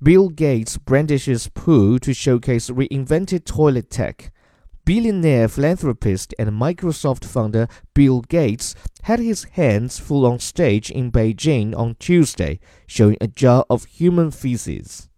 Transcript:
Bill Gates brandishes poo to showcase reinvented toilet tech. Billionaire philanthropist and Microsoft founder Bill Gates had his hands full on stage in Beijing on Tuesday, showing a jar of human feces.